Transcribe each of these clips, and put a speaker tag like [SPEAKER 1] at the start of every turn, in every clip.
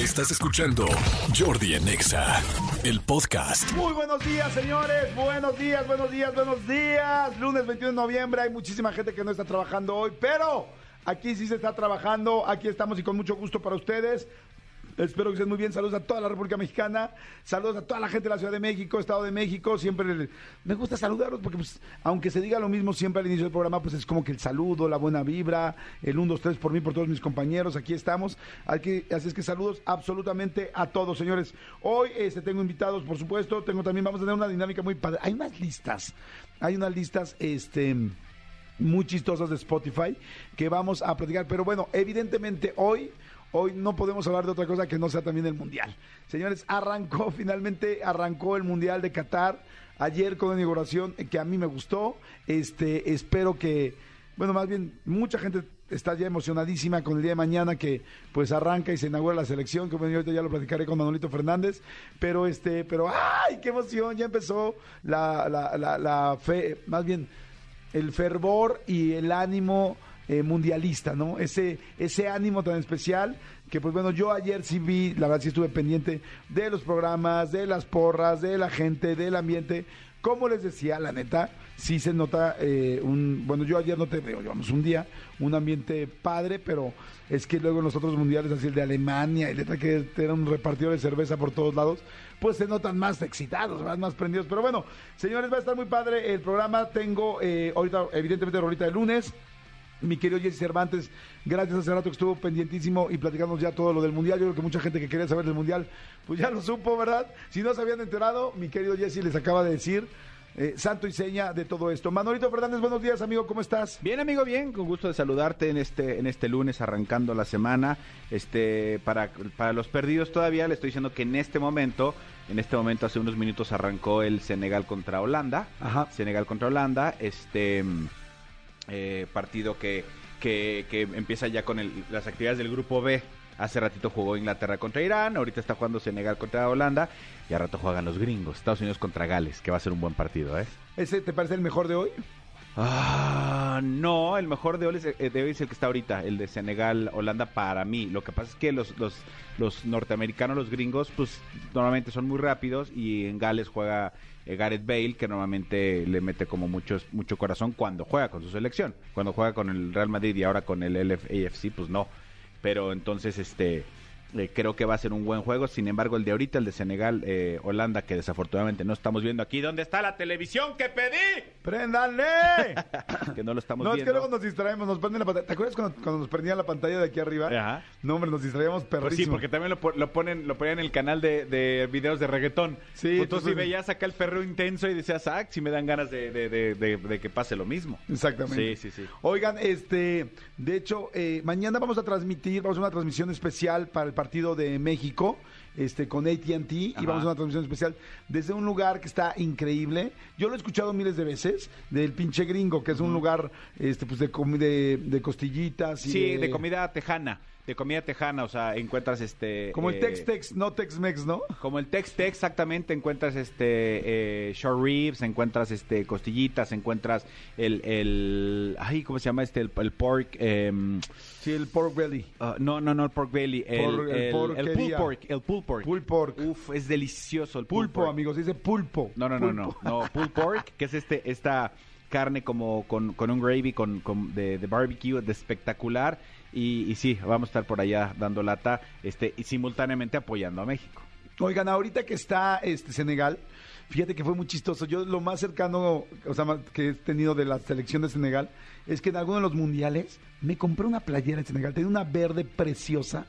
[SPEAKER 1] Estás escuchando Jordi en Exa, el podcast.
[SPEAKER 2] Muy buenos días, señores. Buenos días, buenos días, buenos días. Lunes 21 de noviembre. Hay muchísima gente que no está trabajando hoy, pero aquí sí se está trabajando. Aquí estamos y con mucho gusto para ustedes. Espero que estén muy bien. Saludos a toda la República Mexicana. Saludos a toda la gente de la Ciudad de México, Estado de México. Siempre me gusta saludarlos porque, pues, aunque se diga lo mismo siempre al inicio del programa, pues es como que el saludo, la buena vibra, el 1, 2, 3 por mí, por todos mis compañeros. Aquí estamos. Aquí, así es que saludos absolutamente a todos, señores. Hoy este, tengo invitados, por supuesto. Tengo también, vamos a tener una dinámica muy padre. Hay unas listas. Hay unas listas, este muy chistosas de Spotify que vamos a platicar. Pero bueno, evidentemente hoy hoy no podemos hablar de otra cosa que no sea también el Mundial. Señores, arrancó, finalmente arrancó el Mundial de Qatar ayer con una inauguración que a mí me gustó. Este, espero que, bueno, más bien, mucha gente está ya emocionadísima con el día de mañana que pues arranca y se inaugura la selección, que bueno, ya lo platicaré con Manolito Fernández, pero este, pero ¡ay, qué emoción! Ya empezó la, la, la, la fe, más bien, el fervor y el ánimo eh, mundialista, ¿no? Ese, ese ánimo tan especial que pues bueno, yo ayer sí vi, la verdad sí estuve pendiente de los programas, de las porras, de la gente, del ambiente. Como les decía, la neta, sí se nota eh, un, bueno, yo ayer no te veo, llevamos un día, un ambiente padre, pero es que luego en los otros mundiales, así el de Alemania, y neta que era un repartido de cerveza por todos lados, pues se notan más excitados, más, más prendidos. Pero bueno, señores, va a estar muy padre el programa. Tengo eh, ahorita, evidentemente, ahorita de lunes mi querido Jesse Cervantes, gracias hace rato que estuvo pendientísimo y platicamos ya todo lo del Mundial. Yo creo que mucha gente que quería saber del Mundial, pues ya lo supo, ¿verdad? Si no se habían enterado, mi querido Jesse les acaba de decir eh, santo y seña de todo esto. Manolito Fernández, buenos días, amigo, ¿cómo estás?
[SPEAKER 3] Bien, amigo, bien, con gusto de saludarte en este, en este lunes arrancando la semana. Este, para, para los perdidos todavía, le estoy diciendo que en este momento, en este momento, hace unos minutos arrancó el Senegal contra Holanda.
[SPEAKER 2] Ajá.
[SPEAKER 3] Senegal contra Holanda, este eh, partido que, que, que, empieza ya con el, las actividades del grupo B. Hace ratito jugó Inglaterra contra Irán, ahorita está jugando Senegal contra Holanda y a rato juegan los gringos, Estados Unidos contra Gales, que va a ser un buen partido, ¿eh?
[SPEAKER 2] ¿Ese te parece el mejor de hoy?
[SPEAKER 3] Ah, no, el mejor de hoy, es, eh, de es el que está ahorita, el de Senegal, Holanda para mí. Lo que pasa es que los, los, los norteamericanos, los gringos, pues normalmente son muy rápidos y en Gales juega eh, Gareth Bale, que normalmente le mete como mucho, mucho corazón cuando juega con su selección. Cuando juega con el Real Madrid y ahora con el LFAFC, pues no. Pero entonces, este, eh, creo que va a ser un buen juego. Sin embargo, el de ahorita, el de Senegal, eh, Holanda, que desafortunadamente no estamos viendo aquí. ¿Dónde está la televisión que pedí?
[SPEAKER 2] ¡Préndanle!
[SPEAKER 3] que no lo estamos
[SPEAKER 2] no,
[SPEAKER 3] viendo.
[SPEAKER 2] es que luego nos distraemos, nos prenden la pantalla. ¿Te acuerdas cuando, cuando nos prendían la pantalla de aquí arriba?
[SPEAKER 3] Ajá.
[SPEAKER 2] No, hombre, nos distraíamos perrísimo.
[SPEAKER 3] Pues sí, porque también lo, lo, ponen lo ponían en el canal de, de videos de reggaetón.
[SPEAKER 2] Sí.
[SPEAKER 3] Pues tú sí veías acá el perreo intenso y decías, ah, si me dan ganas de, de, de, de, que pase lo mismo.
[SPEAKER 2] Exactamente.
[SPEAKER 3] Sí, sí, sí.
[SPEAKER 2] Oigan, este, de hecho, eh, mañana vamos a transmitir, vamos a hacer una transmisión especial para el partido de México. Este, con ATT, y vamos a una transmisión especial desde un lugar que está increíble. Yo lo he escuchado miles de veces, del pinche gringo, que es un lugar este, pues de, de, de costillitas. Y
[SPEAKER 3] sí, de... de comida tejana de comida tejana, o sea, encuentras este...
[SPEAKER 2] Como el eh, Tex-Tex, no Tex-Mex, ¿no?
[SPEAKER 3] Como el Tex-Tex, exactamente, encuentras este eh, short ribs, encuentras este costillitas, encuentras el, el ay, ¿cómo se llama este? El, el pork... Eh,
[SPEAKER 2] sí, el pork belly.
[SPEAKER 3] Uh, no, no, no, el pork belly, el,
[SPEAKER 2] Por, el,
[SPEAKER 3] el,
[SPEAKER 2] pork,
[SPEAKER 3] el pulled pork, el pulled pork.
[SPEAKER 2] Pulled pork.
[SPEAKER 3] Uf, es delicioso el
[SPEAKER 2] pulpo,
[SPEAKER 3] pork.
[SPEAKER 2] amigos, dice pulpo.
[SPEAKER 3] No, no, no, no, no, pulled pork, que es este, esta carne como con, con un gravy con, con de, de, barbecue de espectacular y, y, sí, vamos a estar por allá dando lata este y simultáneamente apoyando a México.
[SPEAKER 2] Oigan, ahorita que está este Senegal, fíjate que fue muy chistoso. Yo lo más cercano, que he tenido de la selección de Senegal es que en alguno de los mundiales me compré una playera de Senegal, tenía una verde preciosa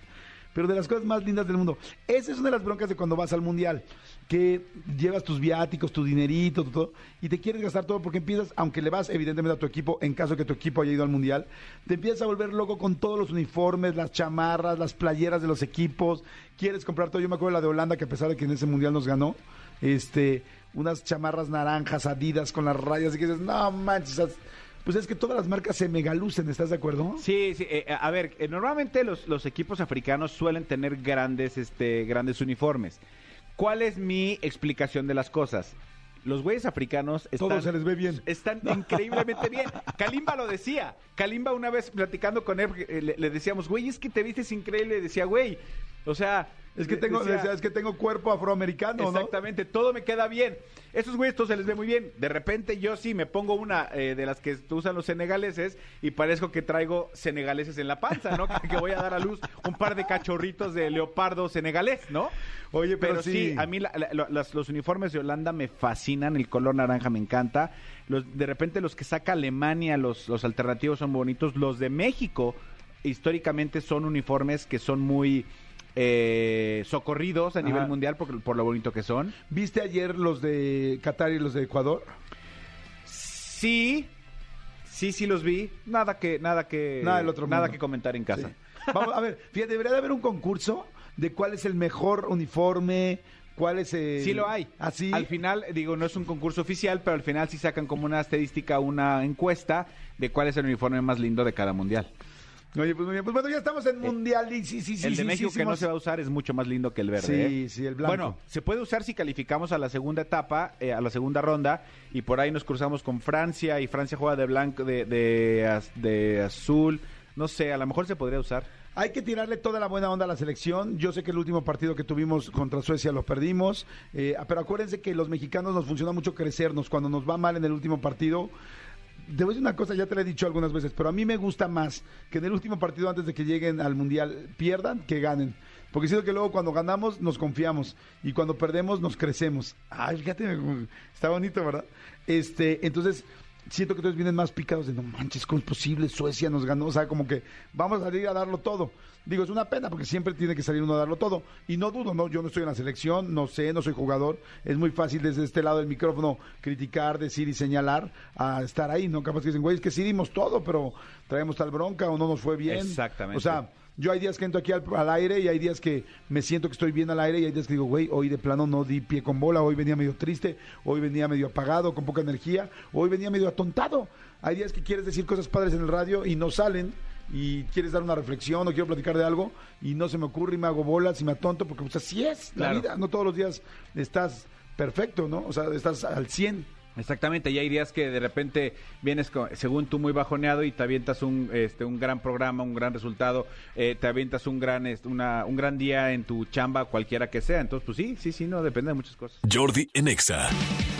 [SPEAKER 2] pero de las cosas más lindas del mundo. Esa es una de las broncas de cuando vas al mundial, que llevas tus viáticos, tu dinerito, todo, y te quieres gastar todo porque empiezas, aunque le vas evidentemente a tu equipo, en caso que tu equipo haya ido al mundial, te empiezas a volver loco con todos los uniformes, las chamarras, las playeras de los equipos, quieres comprar todo. Yo me acuerdo de la de Holanda, que a pesar de que en ese mundial nos ganó, este, unas chamarras naranjas, adidas con las rayas, y que dices, no manches, pues es que todas las marcas se megalucen, ¿estás de acuerdo?
[SPEAKER 3] Sí, sí. Eh, a ver, eh, normalmente los, los, equipos africanos suelen tener grandes, este, grandes uniformes. ¿Cuál es mi explicación de las cosas? Los güeyes africanos están,
[SPEAKER 2] Todo se les ve bien.
[SPEAKER 3] están increíblemente bien. Kalimba lo decía. Kalimba una vez platicando con él, le, le decíamos, güey, es que te vistes increíble. decía, güey, o sea,
[SPEAKER 2] Es que tengo,
[SPEAKER 3] Decía-
[SPEAKER 2] decía, es que tengo cuerpo afroamericano, ¿no?
[SPEAKER 3] Exactamente, todo me queda bien. Esos güeyes se les ve muy bien. De repente yo sí me pongo una eh, de las que usan los senegaleses y parezco que traigo senegaleses en la panza, ¿no? que, voy a dar a luz un par de cachorritos de leopardo senegalés, ¿no?
[SPEAKER 2] Oye, pero,
[SPEAKER 3] Pero sí,
[SPEAKER 2] sí,
[SPEAKER 3] a mí la- la- lo- las- los uniformes de Holanda me fascinan, el color naranja me encanta. Los, de repente los que saca Alemania, los, los alternativos son bonitos. Los de México, históricamente son uniformes que son muy eh, socorridos a nivel mundial por, por lo bonito que son.
[SPEAKER 2] ¿Viste ayer los de Qatar y los de Ecuador?
[SPEAKER 3] Sí, sí, sí los vi. Nada que, nada que,
[SPEAKER 2] Nada del otro
[SPEAKER 3] nada
[SPEAKER 2] mundo.
[SPEAKER 3] que comentar en casa.
[SPEAKER 2] Sí. Vamos, a ver, fíjate, debería de haber un concurso de cuál es el mejor uniforme, cuál es el...
[SPEAKER 3] Sí lo hay.
[SPEAKER 2] Así.
[SPEAKER 3] Al final, digo, no es un concurso oficial, pero al final sí sacan como una estadística, una encuesta de cuál es el uniforme más lindo de cada mundial.
[SPEAKER 2] Oye, pues muy bien. Pues bueno, ya estamos en Mundial y sí, sí, sí.
[SPEAKER 3] el de
[SPEAKER 2] sí,
[SPEAKER 3] México
[SPEAKER 2] sí,
[SPEAKER 3] que no se va a usar es mucho más lindo que el verde.
[SPEAKER 2] Sí,
[SPEAKER 3] ¿eh?
[SPEAKER 2] sí, el blanco.
[SPEAKER 3] Bueno, se puede usar si calificamos a la segunda etapa, eh, a la segunda ronda, y por ahí nos cruzamos con Francia, y Francia juega de blanco, de, de, de azul. No sé, a lo mejor se podría usar.
[SPEAKER 2] Hay que tirarle toda la buena onda a la selección. Yo sé que el último partido que tuvimos contra Suecia lo perdimos, eh, pero acuérdense que los mexicanos nos funciona mucho crecernos. Cuando nos va mal en el último partido, te voy a decir una cosa, ya te la he dicho algunas veces, pero a mí me gusta más que en el último partido antes de que lleguen al Mundial pierdan que ganen. Porque siento que luego cuando ganamos nos confiamos y cuando perdemos nos crecemos. Ay, fíjate, está bonito, ¿verdad? Este, entonces siento que todos vienen más picados de no manches, ¿cómo es posible? Suecia nos ganó, o sea, como que vamos a salir a darlo todo. Digo, es una pena porque siempre tiene que salir uno a darlo todo. Y no dudo, no, yo no estoy en la selección, no sé, no soy jugador. Es muy fácil desde este lado del micrófono criticar, decir y señalar a estar ahí, ¿no? Capaz que dicen, güey, es que sí dimos todo, pero traemos tal bronca o no nos fue bien.
[SPEAKER 3] Exactamente.
[SPEAKER 2] O sea, yo hay días que entro aquí al, al aire y hay días que me siento que estoy bien al aire y hay días que digo, güey, hoy de plano no di pie con bola, hoy venía medio triste, hoy venía medio apagado, con poca energía, hoy venía medio atontado. Hay días que quieres decir cosas padres en el radio y no salen y quieres dar una reflexión o quiero platicar de algo y no se me ocurre y me hago bolas y me atonto porque pues así es la vida, no todos los días estás perfecto, ¿no? O sea, estás al 100.
[SPEAKER 3] Exactamente, y hay días que de repente vienes, con- según tú, muy bajoneado y te avientas un, este, un gran programa, un gran resultado, eh, te avientas un gran, este, una, un gran día en tu chamba, cualquiera que sea. Entonces, pues sí, sí, sí, no, depende de muchas cosas.
[SPEAKER 1] Jordi en Exa.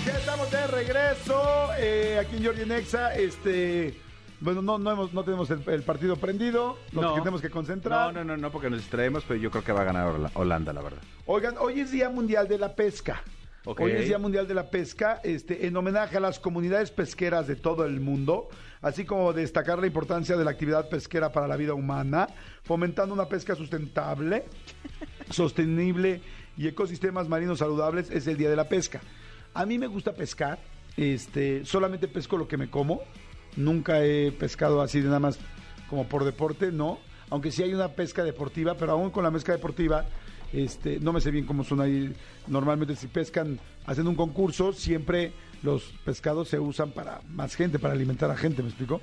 [SPEAKER 2] Ya estamos de regreso eh, aquí en Jordi Nexa. Este, bueno, no, no, hemos, no tenemos el, el partido prendido, nos
[SPEAKER 3] No.
[SPEAKER 2] tenemos que concentrar.
[SPEAKER 3] No, no, no, no, porque nos distraemos, pero yo creo que va a ganar Hola- Holanda, la verdad.
[SPEAKER 2] Oigan, hoy es Día Mundial de la Pesca. Hoy es Día Mundial de la Pesca, este, en homenaje a las comunidades pesqueras de todo el mundo, así como destacar la importancia de la actividad pesquera para la vida humana, fomentando una pesca sustentable, sostenible y ecosistemas marinos saludables, es el Día de la Pesca. A mí me gusta pescar, este, solamente pesco lo que me como, nunca he pescado así de nada más como por deporte, no, aunque sí hay una pesca deportiva, pero aún con la pesca deportiva, este, no me sé bien cómo son ahí. Normalmente si pescan, hacen un concurso, siempre los pescados se usan para más gente, para alimentar a gente, ¿me explico?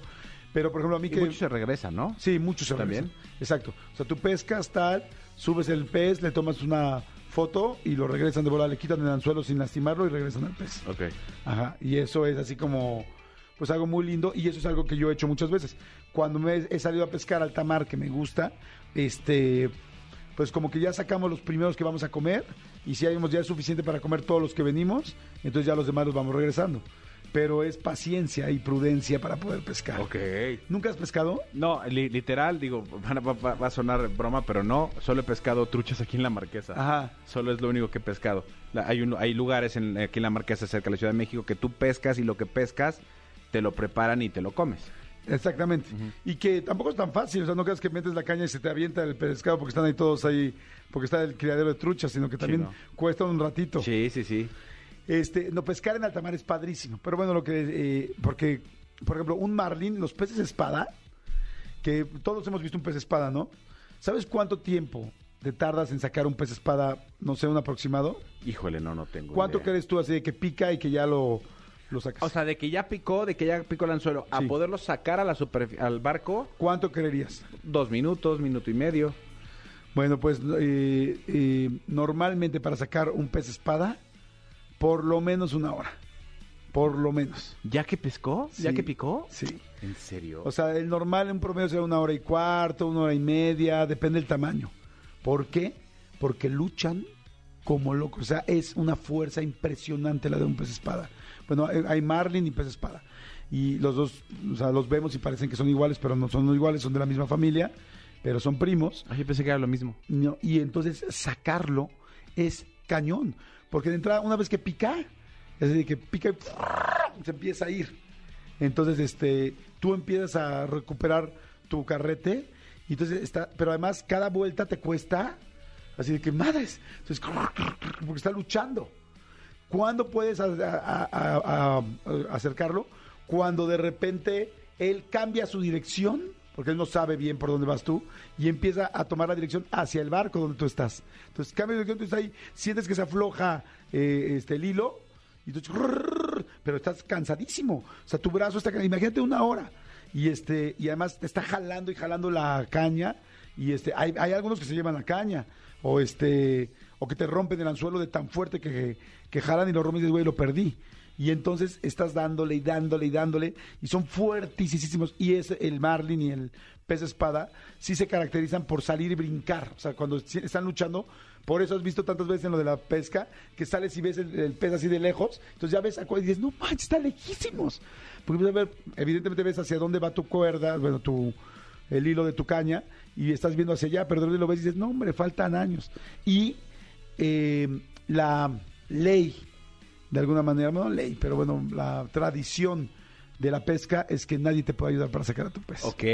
[SPEAKER 2] Pero por ejemplo a mí
[SPEAKER 3] Y
[SPEAKER 2] que...
[SPEAKER 3] muchos se regresan, ¿no?
[SPEAKER 2] Sí, muchos se
[SPEAKER 3] También.
[SPEAKER 2] regresan. Exacto. O sea, tú pescas tal, subes el pez, le tomas una foto y lo regresan de bola, le quitan el anzuelo sin lastimarlo y regresan al pez.
[SPEAKER 3] Ok.
[SPEAKER 2] Ajá. Y eso es así como, pues algo muy lindo y eso es algo que yo he hecho muchas veces. Cuando me he, he salido a pescar alta mar, que me gusta, este, pues como que ya sacamos los primeros que vamos a comer y si hayamos ya es suficiente para comer todos los que venimos, entonces ya los demás los vamos regresando. Pero es paciencia y prudencia para poder pescar.
[SPEAKER 3] Ok.
[SPEAKER 2] ¿Nunca has pescado?
[SPEAKER 3] No, li- literal, digo, va, va- va- va a sonar broma, pero no, solo he pescado truchas aquí en la Marquesa.
[SPEAKER 2] Ajá.
[SPEAKER 3] Solo es lo único que he pescado. La- hay, un- hay lugares en, aquí en la Marquesa, cerca de la Ciudad de México, que tú pescas y lo que pescas te lo preparan y te lo comes.
[SPEAKER 2] Exactamente. Y que tampoco es tan fácil, o sea, no creas que metes la caña y se te avienta el pescado porque están ahí todos ahí, porque está el criadero de truchas, sino que también
[SPEAKER 3] no.
[SPEAKER 2] cuesta un ratito.
[SPEAKER 3] Sí, sí, sí.
[SPEAKER 2] Este, no, pescar en alta mar es padrísimo. Pero bueno, lo que, eh, porque, por ejemplo, un marlin, los peces espada, que todos hemos visto un pez espada, ¿no? ¿Sabes cuánto tiempo te tardas en sacar un pez espada, no sé, un aproximado?
[SPEAKER 3] Híjole, no, no tengo
[SPEAKER 2] ¿Cuánto
[SPEAKER 3] idea.
[SPEAKER 2] crees tú así de que pica y que ya lo, lo sacas?
[SPEAKER 3] O sea, de que ya picó, de que ya picó el anzuelo, a
[SPEAKER 2] Sí.
[SPEAKER 3] poderlo sacar a la superfi- al barco,
[SPEAKER 2] ¿Cuánto creerías?
[SPEAKER 3] dos minutos, minuto y medio.
[SPEAKER 2] Bueno, pues eh, eh, normalmente para sacar un pez espada, por lo menos una hora. Por lo menos.
[SPEAKER 3] ¿Ya que pescó? ¿Ya
[SPEAKER 2] Sí.
[SPEAKER 3] que picó?
[SPEAKER 2] Sí.
[SPEAKER 3] ¿En serio?
[SPEAKER 2] O sea, el normal en promedio será una hora y cuarto, una hora y media, depende del tamaño. ¿Por qué? porque luchan como locos. O sea, es una fuerza impresionante la de un pez espada. Bueno, hay- marlin y pez espada. Y los dos, o sea, los vemos y parecen que son iguales, pero no son iguales, son de la misma familia, pero son primos.
[SPEAKER 3] Ay, yo pensé que era lo mismo.
[SPEAKER 2] No, y entonces sacarlo es cañón. Porque de entrada, una vez que pica, es decir, que pica y se empieza a ir. Entonces, este, tú empiezas a recuperar tu carrete. Y entonces está, pero además cada vuelta te cuesta así de que madres. Entonces, porque está luchando. ¿Cuándo puedes acercarlo? Cuando de repente él cambia su dirección, porque él no sabe bien por dónde vas tú, y empieza a tomar la dirección hacia el barco donde tú estás. Entonces cambia de dirección, tú estás ahí, sientes que se afloja eh, este, el hilo, y tú, pero estás cansadísimo. O sea, tu brazo está, imagínate una hora. Y este, y además te está jalando y jalando la caña, y este, hay, hay algunos que se llevan la caña, o este, o que te rompen el anzuelo de tan fuerte que, que jalan y lo rompen y dices, güey, lo perdí. Y entonces estás dándole y dándole y dándole, y son fuertísimos. Y es el marlin y el pez espada, sí se caracterizan por salir y brincar. O sea, cuando están luchando, por eso has visto tantas veces en lo de la pesca, que sales y ves el, pez así de lejos, entonces ya ves a y dices, no manches, está lejísimos. Porque pues, ver, evidentemente ves hacia dónde va tu cuerda, bueno, tu, el hilo de tu caña, y estás viendo hacia allá, pero de lo ves y dices, no, hombre, faltan años. Y eh, la ley, de alguna manera, no ley, pero bueno, la tradición de la pesca es que nadie te puede ayudar para sacar a tu pez.
[SPEAKER 3] Ok,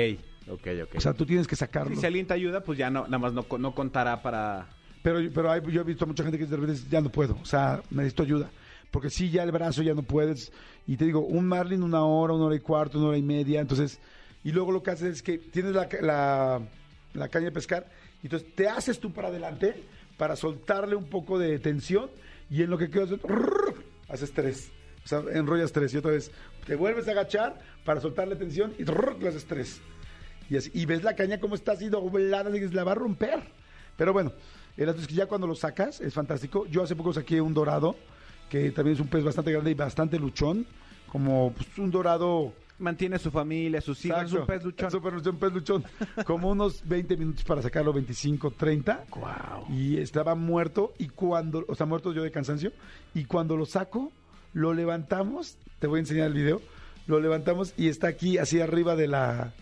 [SPEAKER 3] ok, ok.
[SPEAKER 2] O sea, tú tienes que sacarlo.
[SPEAKER 3] si alguien te ayuda, pues ya no, nada más no, no contará para...
[SPEAKER 2] Pero, pero hay- yo he visto a mucha gente que de repente dice, ya no puedo, o sea, necesito ayuda. Porque sí, ya el brazo ya no puedes. Y te digo, un marlin una hora, una hora y cuarto, una hora y media. Entonces, y luego lo que haces es que tienes la, ca- la, la caña de pescar, y entonces te haces tú para adelante para soltarle un poco de tensión, y en lo que quedas, haces tres. O sea, enrollas tres, y otra vez te vuelves a agachar para soltarle tensión, y le haces tres. Y, así, y ves la caña como está así doblada, la va a romper. Pero bueno, el asunto es que ya cuando lo sacas es fantástico. Yo hace poco saqué un dorado, que también es un pez bastante grande y bastante luchón, como pues, un dorado...
[SPEAKER 3] Mantiene a su familia, sus hijos, es un pez luchón.
[SPEAKER 2] Súper luchón, pez luchón. Como unos 20 minutos para sacarlo, 25, 30.
[SPEAKER 3] Wow.
[SPEAKER 2] Y estaba muerto y cuando, o sea, muerto yo de cansancio. Y cuando lo saco, lo levantamos, te voy a enseñar el video, lo levantamos y está aquí así arriba de la...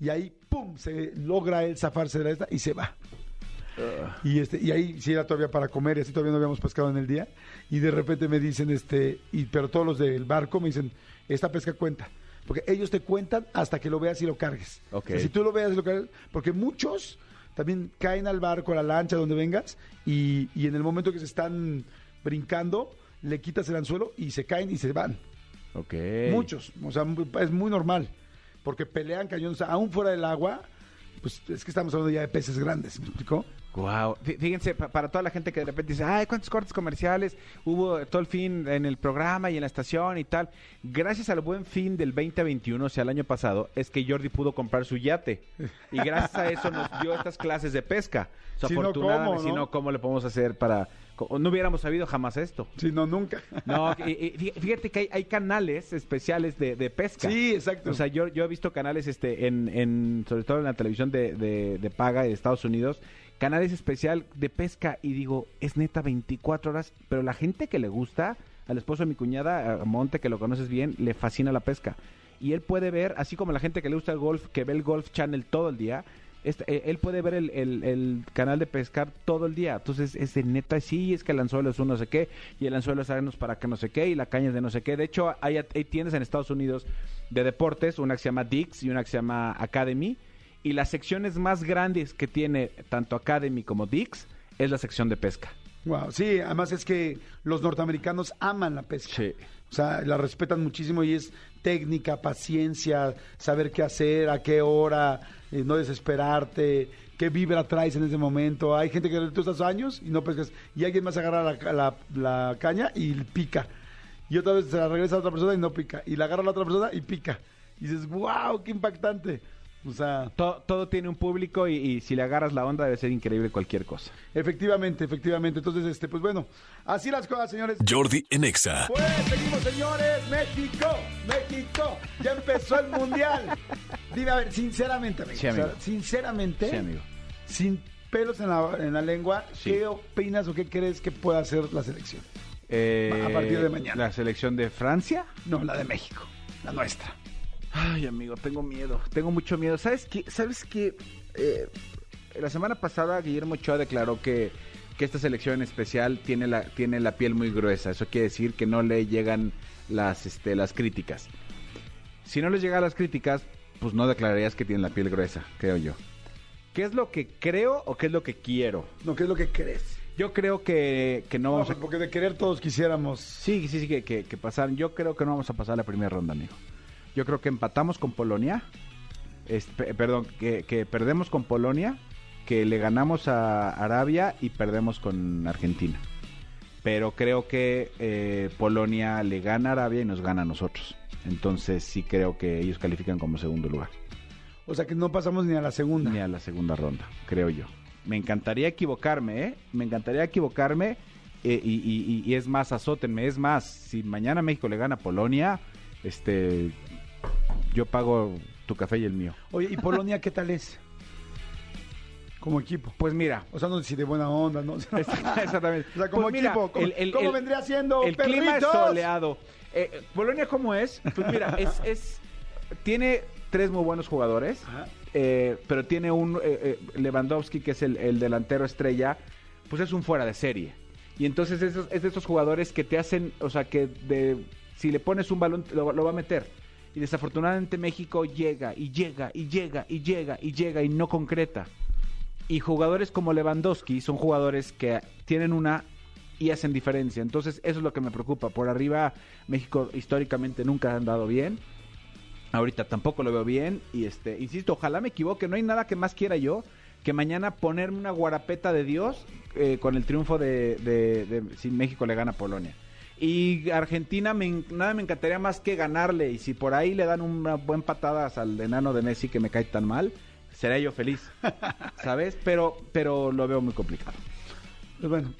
[SPEAKER 2] Y ahí, ¡pum!, se logra él zafarse de la esta y se va. Y este y ahí sí era todavía para comer y así todavía no habíamos pescado en el día y de repente me dicen este y pero todos los del barco me dicen esta pesca cuenta porque ellos te cuentan hasta que lo veas y lo cargues.
[SPEAKER 3] Ok.
[SPEAKER 2] O sea, si tú lo veas y lo cargues porque muchos también caen al barco, a la lancha, donde vengas y, y en el momento que se están brincando le quitas el anzuelo y se caen y se van.
[SPEAKER 3] Ok.
[SPEAKER 2] Muchos, o sea, es muy normal porque pelean sea, aún fuera del agua, pues es que estamos hablando ya de peces grandes, ¿me explicó?
[SPEAKER 3] Wow. Fíjense, pa- para toda la gente que de repente dice, ay, ¿cuántos cortes comerciales hubo todo el fin en el programa y en la estación y tal? Gracias al buen fin del 2021, o sea, el año pasado, es que Jordi pudo comprar su yate. Y gracias a eso nos dio estas clases de pesca. O sea,
[SPEAKER 2] Si no, ¿cómo,
[SPEAKER 3] si
[SPEAKER 2] no?
[SPEAKER 3] ¿cómo le podemos hacer para...? No hubiéramos sabido jamás esto.
[SPEAKER 2] Sí, no, nunca.
[SPEAKER 3] No, y- y fí- fíjate que hay, hay canales especiales de, de pesca.
[SPEAKER 2] Sí, exacto.
[SPEAKER 3] O sea, yo, yo he visto canales, este, en, en, sobre todo en la televisión de, de, de paga de Estados Unidos, canales especial de pesca y digo, es neta 24 horas, pero la gente que le gusta, al esposo de mi cuñada, Monte, que lo conoces bien, le fascina la pesca. Y él puede ver, así como la gente que le gusta el golf, que ve el Golf Channel todo el día, este, eh, él puede ver el, el- el canal de pescar todo el día. Entonces, es de neta, sí, es que el anzuelo es un no sé qué, y el anzuelo es arenos para que no sé qué, y la caña es de no sé qué. De hecho, hay, hay tiendas en Estados Unidos de deportes, una que se llama Dix y una que se llama Academy, y las secciones más grandes que tiene tanto Academy como Dix es la sección de pesca.
[SPEAKER 2] Wow, sí, además es que los norteamericanos aman la pesca.
[SPEAKER 3] Sí.
[SPEAKER 2] O sea, la respetan muchísimo y es técnica, paciencia, saber qué hacer, a qué hora, eh, no desesperarte, qué vibra traes en ese momento. Hay gente que tú estás años y no pescas y alguien más agarra la, la- la caña y pica. Y otra vez se la regresa a otra persona y no pica. Y la agarra a la otra persona y pica. Y dices, wow, qué impactante. O sea,
[SPEAKER 3] Todo, todo tiene un público y, y si le agarras la onda debe ser increíble cualquier cosa.
[SPEAKER 2] efectivamente, efectivamente. Entonces, este, pues bueno, así las cosas, señores.
[SPEAKER 1] Jordi en Exa.
[SPEAKER 2] Pues seguimos, señores. México, México. Ya empezó el mundial. Dime, a ver, sinceramente, amigo.
[SPEAKER 3] Sí, amigo.
[SPEAKER 2] o sea, sinceramente,
[SPEAKER 3] Sí, amigo.
[SPEAKER 2] sin pelos en la, en la lengua,
[SPEAKER 3] Sí.
[SPEAKER 2] ¿qué opinas o qué crees que pueda hacer la selección?
[SPEAKER 3] Eh,
[SPEAKER 2] A partir de mañana.
[SPEAKER 3] La selección de Francia.
[SPEAKER 2] No, la de México, la nuestra.
[SPEAKER 3] Ay, amigo, tengo miedo. Tengo mucho miedo. ¿Sabes qué? ¿Sabes qué? Eh, la semana pasada Guillermo Ochoa declaró que, que esta selección en especial tiene la, tiene la piel muy gruesa. Eso quiere decir que no le llegan las, este, las críticas. Si no les llegan las críticas, pues no declararías que tienen la piel gruesa, creo yo. ¿Qué es lo que creo o qué es lo que quiero?
[SPEAKER 2] No, ¿qué es lo que crees?
[SPEAKER 3] Yo creo que, que no
[SPEAKER 2] No,
[SPEAKER 3] vamos
[SPEAKER 2] pues
[SPEAKER 3] a...
[SPEAKER 2] porque de querer todos quisiéramos.
[SPEAKER 3] Sí, sí, sí, que, que, que pasar. Yo creo que no vamos a pasar la primera ronda, amigo. Yo creo que empatamos con Polonia. Es- pe- perdón, que, que perdemos con Polonia, que le ganamos a Arabia y perdemos con Argentina. Pero creo que eh, Polonia le gana a Arabia y nos gana a nosotros. Entonces sí creo que ellos califican como segundo lugar.
[SPEAKER 2] O sea que no pasamos ni a la segunda.
[SPEAKER 3] Ni a la segunda ronda, creo yo. Me encantaría equivocarme, ¿eh? Me encantaría equivocarme. eh, y, y- y- y es más, azótenme. Es más, si mañana México le gana a Polonia, este, yo pago tu café y el mío.
[SPEAKER 2] Oye, ¿y Polonia qué tal es? Como equipo.
[SPEAKER 3] Pues mira,
[SPEAKER 2] O sea, no sé si de buena onda, ¿no?
[SPEAKER 3] Exactamente.
[SPEAKER 2] O sea, como
[SPEAKER 3] Pues mira,
[SPEAKER 2] equipo, ¿cómo,
[SPEAKER 3] el- el-
[SPEAKER 2] cómo
[SPEAKER 3] el-
[SPEAKER 2] vendría siendo?
[SPEAKER 3] El clima es soleado. Eh, Polonia, ¿cómo es? Pues mira, es, es tiene tres muy buenos jugadores,
[SPEAKER 2] Ajá.
[SPEAKER 3] eh, pero tiene un eh, eh, Lewandowski, que es el, el delantero estrella, pues es un fuera de serie. Y entonces esos- es de esos jugadores que te hacen, o sea, que de, si le pones un balón, lo, lo va a meter. Y desafortunadamente México llega y llega y llega y llega y llega y no concreta. Y jugadores como Lewandowski son jugadores que tienen una y hacen diferencia. Entonces, eso es lo que me preocupa. Por arriba, México históricamente nunca ha andado bien. Ahorita tampoco lo veo bien. Y este, insisto, ojalá me equivoque. No hay nada que más quiera yo que mañana ponerme una guarapeta de Dios eh, con el triunfo de, de- de- si México le gana a Polonia. Y Argentina, me nada me encantaría más que ganarle. Y si por ahí le dan una buen patadas al enano de Messi que me cae tan mal, seré yo feliz. ¿Sabes? Pero, pero lo veo muy complicado.
[SPEAKER 2] Pues bueno,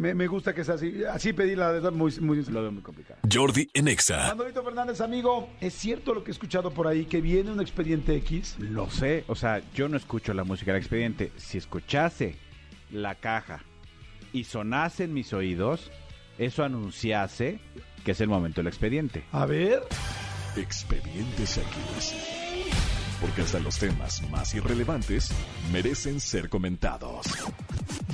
[SPEAKER 2] me, me gusta que sea así. Así pedí la de muy, muy
[SPEAKER 3] Lo veo muy complicado.
[SPEAKER 1] Jordi en Exa.
[SPEAKER 2] Manolito Fernández, amigo, ¿es cierto lo que he escuchado por ahí que viene un expediente X?
[SPEAKER 3] Lo sé, o sea, yo no escucho la música del expediente. Si escuchase la caja y sonase en mis oídos, eso anunciase que es el momento del expediente.
[SPEAKER 2] A ver.
[SPEAKER 1] Expedientes X. Porque hasta los temas más irrelevantes merecen ser comentados.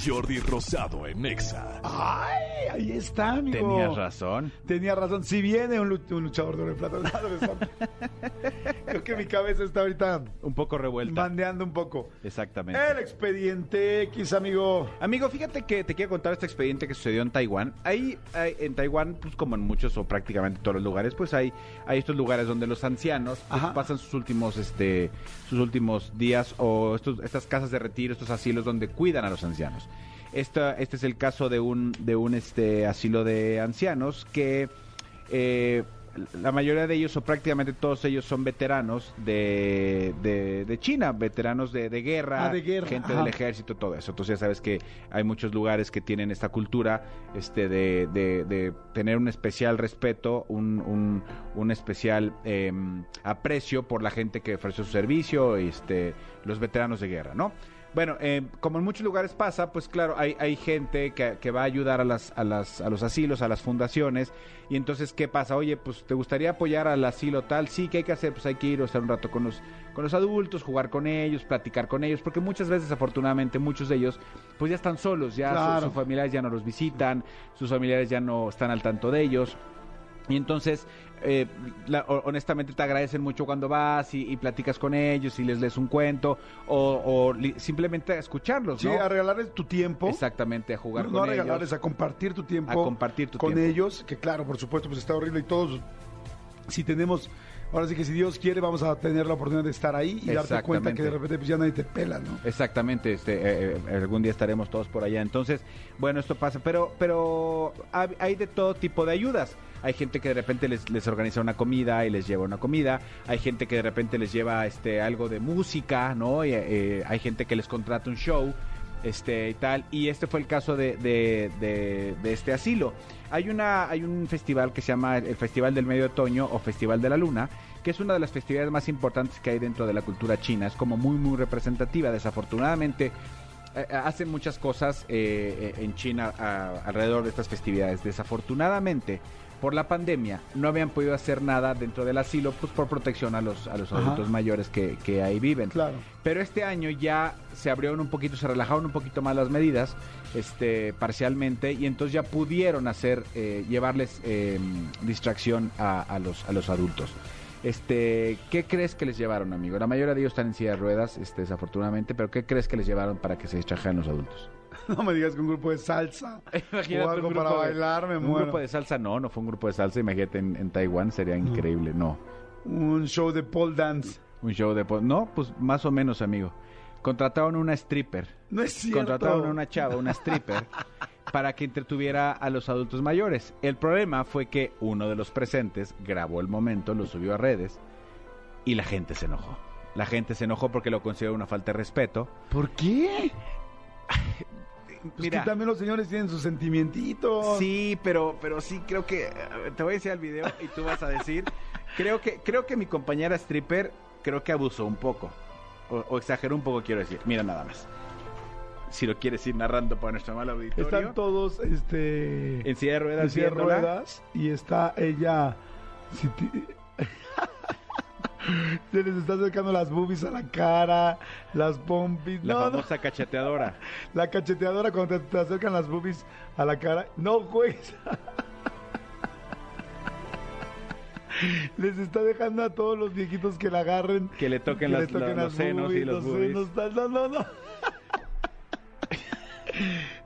[SPEAKER 1] Jordi Rosado en Exa.
[SPEAKER 2] Ay, ahí está, amigo.
[SPEAKER 3] Tenías razón.
[SPEAKER 2] Tenía razón. Si viene un, lu- un luchador de oro creo que mi cabeza está ahorita
[SPEAKER 3] Un poco revuelta.
[SPEAKER 2] bandeando un poco.
[SPEAKER 3] Exactamente.
[SPEAKER 2] El expediente X, amigo.
[SPEAKER 3] Amigo, fíjate que te quiero contar este expediente que sucedió en Taiwán. Ahí, en Taiwán, pues como en muchos o prácticamente todos los lugares, pues hay, hay estos lugares donde los ancianos pues, pasan sus últimos, este, sus últimos días o estas casas de retiro, estos asilos donde cuidan a los ancianos. Esta, este es el caso de un, de un este, asilo de ancianos que eh, la mayoría de ellos o prácticamente todos ellos son veteranos de, de, de China, veteranos de, de guerra,
[SPEAKER 2] Ah, de guerra,
[SPEAKER 3] gente
[SPEAKER 2] ajá.
[SPEAKER 3] del ejército, todo eso. Entonces ya sabes que hay muchos lugares que tienen esta cultura este, de, de- de tener un especial respeto, un, un- un especial eh, aprecio por la gente que ofreció su servicio, este, los veteranos de guerra, ¿no? Bueno, eh, como en muchos lugares pasa, pues claro, hay, hay gente que, que va a ayudar a, las, a, las, a los asilos, a las fundaciones, y entonces, ¿qué pasa? Oye, pues te gustaría apoyar al asilo tal, sí, ¿qué hay que hacer? Pues hay que ir a estar un rato con los, con los adultos, jugar con ellos, platicar con ellos, porque muchas veces, afortunadamente, muchos de ellos, pues ya están solos, ya sus familiares ya no los visitan, sus familiares ya no están al tanto de ellos. Y entonces, eh, la- ho- honestamente te agradecen mucho cuando vas y, y platicas con ellos y les lees un cuento o, o li- simplemente a escucharlos,
[SPEAKER 2] Sí,
[SPEAKER 3] ¿no?
[SPEAKER 2] a regalarles tu tiempo.
[SPEAKER 3] Exactamente, a jugar
[SPEAKER 2] no,
[SPEAKER 3] con
[SPEAKER 2] a
[SPEAKER 3] ellos.
[SPEAKER 2] regalarles, a compartir tu tiempo.
[SPEAKER 3] A compartir tu
[SPEAKER 2] con
[SPEAKER 3] tiempo.
[SPEAKER 2] ellos, que claro, por supuesto, pues está horrible y todos, si tenemos, ahora sí que si Dios quiere, vamos a tener la oportunidad de estar ahí y darte cuenta que de repente pues ya nadie te pela, ¿no?
[SPEAKER 3] Exactamente, este, eh, eh, algún día estaremos todos por allá. Entonces, bueno, esto pasa, pero, pero hay de todo tipo de ayudas. Hay gente que de repente les, les organiza una comida y les lleva una comida. Hay gente que de repente les lleva este algo de música, ¿no? Y, eh, hay gente que les contrata un show, este y tal. Y este fue el caso de, este asilo. Hay una, hay un festival que se llama el Festival del Medio Otoño o Festival de la Luna, que es una de las festividades más importantes que hay dentro de la cultura china. Es como muy, muy representativa. Desafortunadamente, eh, hacen muchas cosas eh, eh, en China alrededor de estas festividades. Desafortunadamente, por la pandemia, no habían podido hacer nada dentro del asilo pues, por protección a los, a los
[SPEAKER 2] Ajá.
[SPEAKER 3] adultos mayores que, que ahí viven.
[SPEAKER 2] Claro.
[SPEAKER 3] Pero este año ya se abrieron un poquito, se relajaron un poquito más las medidas, este, parcialmente, y entonces ya pudieron hacer, eh, llevarles eh, distracción a, a los, a los adultos. Este, ¿qué crees que les llevaron, amigo? La mayoría de ellos están en silla de ruedas, este, desafortunadamente, pero ¿qué crees que les llevaron para que se distrajeran los adultos?
[SPEAKER 2] No me digas que un grupo de salsa
[SPEAKER 3] Imagínate
[SPEAKER 2] o algo
[SPEAKER 3] un grupo
[SPEAKER 2] para
[SPEAKER 3] de-
[SPEAKER 2] bailar, me
[SPEAKER 3] Un
[SPEAKER 2] muero.
[SPEAKER 3] grupo de salsa, no, no fue un grupo de salsa, imagínate en, en Taiwán, sería increíble, no.
[SPEAKER 2] Un show de pole dance.
[SPEAKER 3] Un show de... po- No, pues más o menos, amigo. Contrataron una stripper.
[SPEAKER 2] No es cierto.
[SPEAKER 3] contrataron a una chava, una stripper, para que entretuviera a los adultos mayores. El problema fue que uno de los presentes grabó el momento, lo subió a redes y la gente se enojó. La gente se enojó porque lo consideró una falta de respeto.
[SPEAKER 2] ¿Por qué? Pues
[SPEAKER 3] Mira,
[SPEAKER 2] que también los señores tienen sus sentimientitos.
[SPEAKER 3] sí, pero, pero sí creo que eh, te voy a decir el video y tú vas a decir, creo que, creo que mi compañera stripper creo que abusó un poco o, o exageró un poco, quiero decir. Mira nada más. Si lo quieres ir narrando para nuestro mal auditorio.
[SPEAKER 2] Están todos este,
[SPEAKER 3] en silla de ruedas,
[SPEAKER 2] en silla de ruedas y está ella. si ti- Se les está acercando las boobies a la cara, las pompis.
[SPEAKER 3] La
[SPEAKER 2] no, no.
[SPEAKER 3] famosa cacheteadora.
[SPEAKER 2] La cacheteadora cuando te, te acercan las boobies a la cara. No, güey. Les está dejando a todos los viejitos que la agarren.
[SPEAKER 3] Que le toquen,
[SPEAKER 2] que
[SPEAKER 3] las-
[SPEAKER 2] le toquen
[SPEAKER 3] los
[SPEAKER 2] las
[SPEAKER 3] senos y los boobies.
[SPEAKER 2] senos. No, no, no.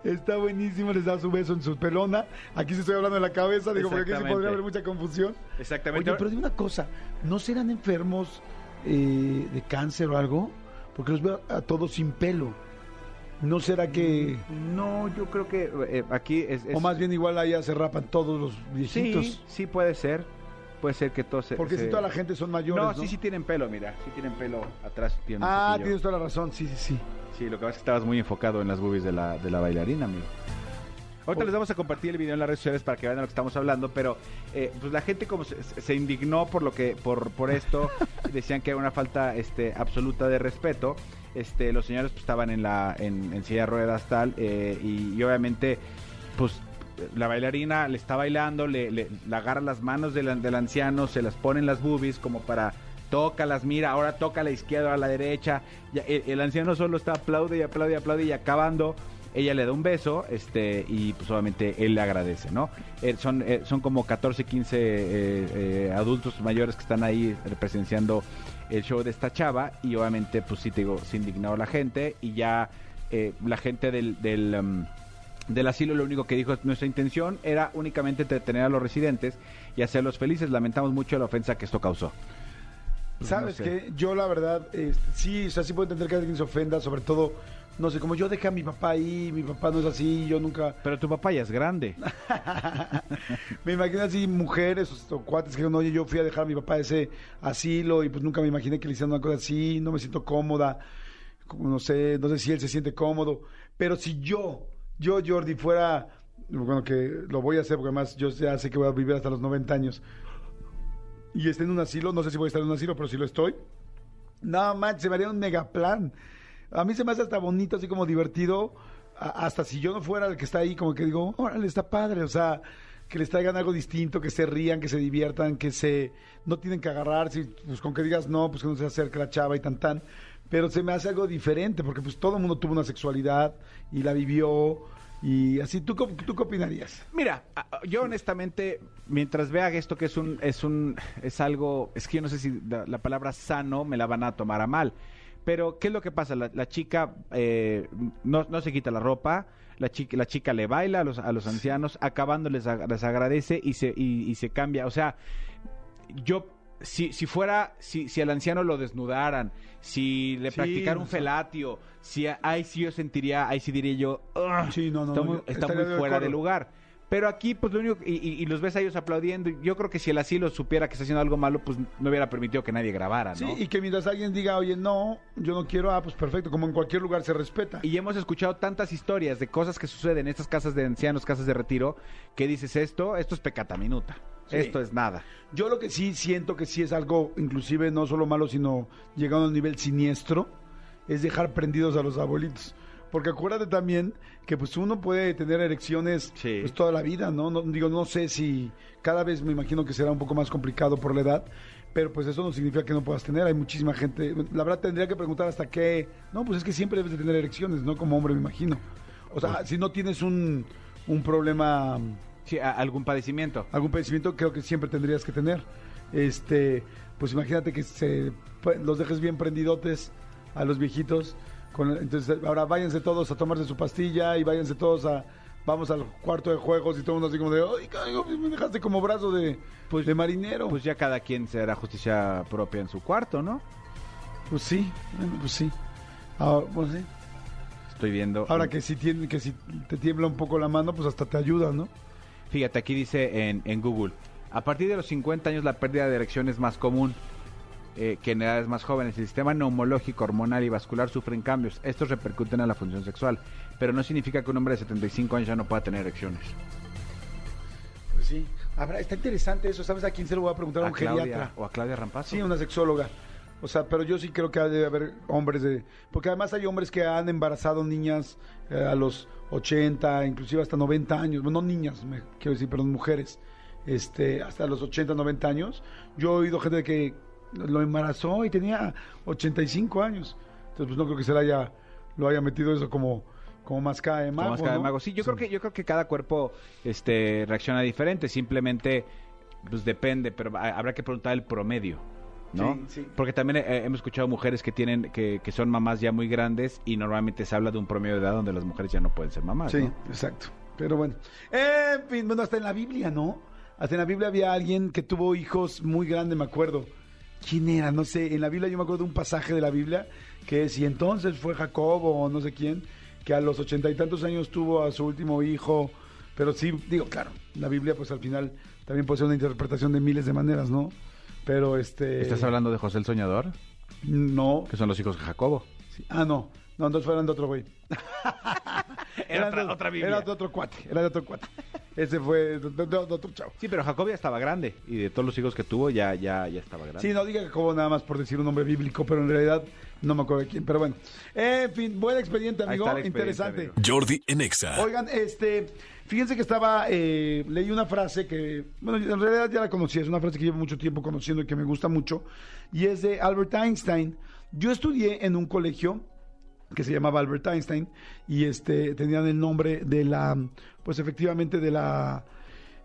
[SPEAKER 2] Está buenísimo, les da su beso en su pelona. Aquí sí estoy hablando de la cabeza, digo, porque aquí sí podría haber mucha confusión.
[SPEAKER 3] Exactamente.
[SPEAKER 2] Oye, pero dime una cosa, ¿no serán enfermos eh, de cáncer o algo? Porque los veo a todos sin pelo. ¿No será que...?
[SPEAKER 3] No, yo creo que eh, aquí es, es-
[SPEAKER 2] O más bien igual allá se rapan todos los viejitos.
[SPEAKER 3] Sí, sí puede ser. Puede ser que todos se-
[SPEAKER 2] Porque
[SPEAKER 3] se-
[SPEAKER 2] si toda la gente son mayores,
[SPEAKER 3] No,
[SPEAKER 2] ¿no?
[SPEAKER 3] sí, sí tienen pelo, mira. Sí tienen pelo atrás. tienen
[SPEAKER 2] Ah, tienes toda la razón, sí, sí, sí.
[SPEAKER 3] Sí, lo que pasa es que estabas muy enfocado en las boobies de la, de la bailarina, amigo. Ahorita les vamos a compartir el video en las redes sociales para que vean de lo que estamos hablando, pero eh, pues la gente como se, se indignó por lo que por por esto, decían que era una falta este absoluta de respeto. Este, los señores pues, estaban en la en, en silla de ruedas tal eh, y, y obviamente pues la bailarina le está bailando, le, le, le agarra las manos del, del anciano, se las pone en las boobies como para tócalas, mira, ahora toca a la izquierda a la derecha. El anciano solo está aplaude y aplaude y aplaude y acabando. Ella le da un beso, este, y pues obviamente él le agradece, ¿no? Eh, son, eh, son como 14, 15 eh, eh, adultos mayores que están ahí presenciando el show de esta chava y obviamente pues sí te digo, se indignó la gente y ya eh, la gente del, del, um, del asilo lo único que dijo es nuestra intención era únicamente entretener a los residentes y hacerlos felices. Lamentamos mucho la ofensa que esto causó. Pues,
[SPEAKER 2] ¿Sabes
[SPEAKER 3] no sé.
[SPEAKER 2] qué? Yo la verdad, este, sí, o sea, sí puedo entender que alguien se ofenda, sobre todo, no sé, como yo dejé a mi papá ahí, mi papá no es así, yo nunca...
[SPEAKER 3] Pero tu papá ya es grande.
[SPEAKER 2] me imagino así mujeres o, cuates que digan, oye, yo fui a dejar a mi papá a ese asilo y pues nunca me imaginé que le hicieran una cosa así, no me siento cómoda, como no sé, no sé si él se siente cómodo, pero si yo, yo Jordi, fuera, bueno, que lo voy a hacer porque además yo ya sé que voy a vivir hasta los 90 años y esté en un asilo, no sé si voy a estar en un asilo, pero si lo estoy, no manches, se me haría un mega plan. A mí se me hace hasta bonito, así como divertido, hasta si yo no fuera el que está ahí, como que digo, órale, está padre, o sea, que les traigan algo distinto, que se rían, que se diviertan, que se no tienen que agarrarse, pues con que digas no, pues que no se acerque la chava y tan tan, pero se me hace algo diferente, porque pues todo el mundo tuvo una sexualidad y la vivió, y así, ¿tú, tú qué opinarías?
[SPEAKER 3] Mira, yo honestamente, mientras vea esto que es un, es un, es algo, es que yo no sé si la, la palabra sano me la van a tomar a mal. Pero, ¿qué es lo que pasa? La, la chica eh, no, no se quita la ropa, la chica, la chica le baila a los, a los ancianos, acabando les, ag- les agradece y se, y, y se cambia. O sea, yo, si, si fuera, si, si al anciano lo desnudaran, si le
[SPEAKER 2] Sí,
[SPEAKER 3] practicara un felatio, si ahí sí yo sentiría, ahí sí diría yo, "Ugh,
[SPEAKER 2] Sí, no, no,
[SPEAKER 3] está muy, está fuera de lugar. Pero aquí, pues lo único, y, y- y los ves a ellos aplaudiendo. Yo creo que si el asilo supiera que está haciendo algo malo, pues no hubiera permitido que nadie grabara, ¿no?
[SPEAKER 2] Sí, y que mientras alguien diga, oye, no, yo no quiero, ah, pues perfecto, como en cualquier lugar se respeta.
[SPEAKER 3] Y hemos escuchado tantas historias de cosas que suceden en estas casas de ancianos, casas de retiro, que dices esto, esto es pecata minuta.
[SPEAKER 2] Sí.
[SPEAKER 3] Esto es nada.
[SPEAKER 2] Yo lo que sí siento que sí es algo, inclusive no solo malo, sino llegando a un nivel siniestro, es dejar prendidos a los abuelitos. Porque acuérdate también que pues uno puede tener erecciones
[SPEAKER 3] Sí.
[SPEAKER 2] pues, toda la vida, ¿no? ¿no? Digo, no sé si cada vez me imagino que será un poco más complicado por la edad, pero pues eso no significa que no puedas tener. Hay muchísima gente. La verdad tendría que preguntar hasta qué. No, pues es que siempre debes de tener erecciones, ¿no? Como hombre, me imagino. O sea, si no tienes un, un problema,
[SPEAKER 3] Sí, algún padecimiento.
[SPEAKER 2] algún padecimiento, creo que siempre tendrías que tener. Este, pues imagínate que se pues, los dejes bien prendidotes a los viejitos. Con, entonces, ahora váyanse todos a tomarse su pastilla y váyanse todos a. Vamos al cuarto de juegos y todo el mundo así como de. ¡Ay, carajo, me dejaste como brazo de,
[SPEAKER 3] Pues-
[SPEAKER 2] de marinero!
[SPEAKER 3] Pues ya cada quien se hará justicia propia en su cuarto, ¿no?
[SPEAKER 2] Pues sí, bueno, pues sí. Ahora, pues sí.
[SPEAKER 3] Estoy viendo.
[SPEAKER 2] Ahora que si, tiene, que si te tiembla un poco la mano, pues hasta te ayuda, ¿no?
[SPEAKER 3] Fíjate, aquí dice en, en Google, a partir de los 50 años la pérdida de erección es más común eh, que en edades más jóvenes. El sistema neumológico, hormonal y vascular sufren cambios. Estos repercuten en la función sexual, pero no significa que un hombre de 75 años ya no pueda tener erecciones.
[SPEAKER 2] Pues sí. Habrá, está interesante eso. ¿Sabes a quién se lo voy a preguntar? A
[SPEAKER 3] A
[SPEAKER 2] un
[SPEAKER 3] Claudia,
[SPEAKER 2] geriatra.
[SPEAKER 3] o a Claudia Rampazo.
[SPEAKER 2] Sí, una sexóloga. O sea, pero yo sí creo que ha de haber hombres de... Porque además hay hombres que han embarazado niñas eh, a los 80, inclusive hasta 90 años. Bueno, no niñas, me, quiero decir, perdón, mujeres. Este, hasta los 80, 90 años. Yo he oído gente que lo embarazó y tenía 85 años. Entonces, pues no creo que se le haya, lo haya metido eso como, como mascada de mago,
[SPEAKER 3] Como máscara de
[SPEAKER 2] ¿no?
[SPEAKER 3] mago. Sí, yo creo que yo creo que cada cuerpo este reacciona diferente, simplemente pues depende, pero ha- habrá que preguntar el promedio, ¿no?
[SPEAKER 2] Sí, sí.
[SPEAKER 3] Porque también eh, hemos escuchado mujeres que tienen que, que son mamás ya muy grandes y normalmente se habla de un promedio de edad donde las mujeres ya no pueden ser mamás,
[SPEAKER 2] Sí,
[SPEAKER 3] ¿no?
[SPEAKER 2] exacto. Pero bueno. En fin, bueno, hasta en la Biblia, ¿no? Hasta en la Biblia había alguien que tuvo hijos muy grandes, me acuerdo. ¿Quién era? No sé. En la Biblia yo me acuerdo de un pasaje de la Biblia que es, y entonces fue Jacob o no sé quién, que a los ochenta y tantos años tuvo a su último hijo. Pero sí, digo, claro, la Biblia pues al final también puede ser una interpretación de miles de maneras, ¿no? Pero este...
[SPEAKER 3] ¿Estás hablando de José el Soñador?
[SPEAKER 2] No.
[SPEAKER 3] Que son los hijos de Jacobo.
[SPEAKER 2] Sí. Ah, no. No, entonces fueran de otro güey.
[SPEAKER 3] Era
[SPEAKER 2] Eran
[SPEAKER 3] otra-
[SPEAKER 2] de-
[SPEAKER 3] otra Biblia.
[SPEAKER 2] Era de otro cuate, era de otro cuate. Ese fue de, de- de otro chavo.
[SPEAKER 3] Sí, pero Jacob ya estaba grande y de todos los hijos que tuvo ya ya ya estaba grande.
[SPEAKER 2] Sí, no diga Jacobo nada más por decir un nombre bíblico, pero en realidad no me acuerdo de quién. Pero bueno, en fin, buen expediente,
[SPEAKER 3] Ahí
[SPEAKER 2] amigo.
[SPEAKER 3] está el expediente,
[SPEAKER 2] Interesante.
[SPEAKER 3] amigo.
[SPEAKER 1] Jordi en Exa.
[SPEAKER 2] Oigan, este, fíjense que estaba, eh, leí una frase que, bueno, en realidad ya la conocí, es una frase que llevo mucho tiempo conociendo y que me gusta mucho, y es de Albert Einstein. Yo estudié en un colegio que se llamaba Albert Einstein y este tenían el nombre de la, pues efectivamente de la,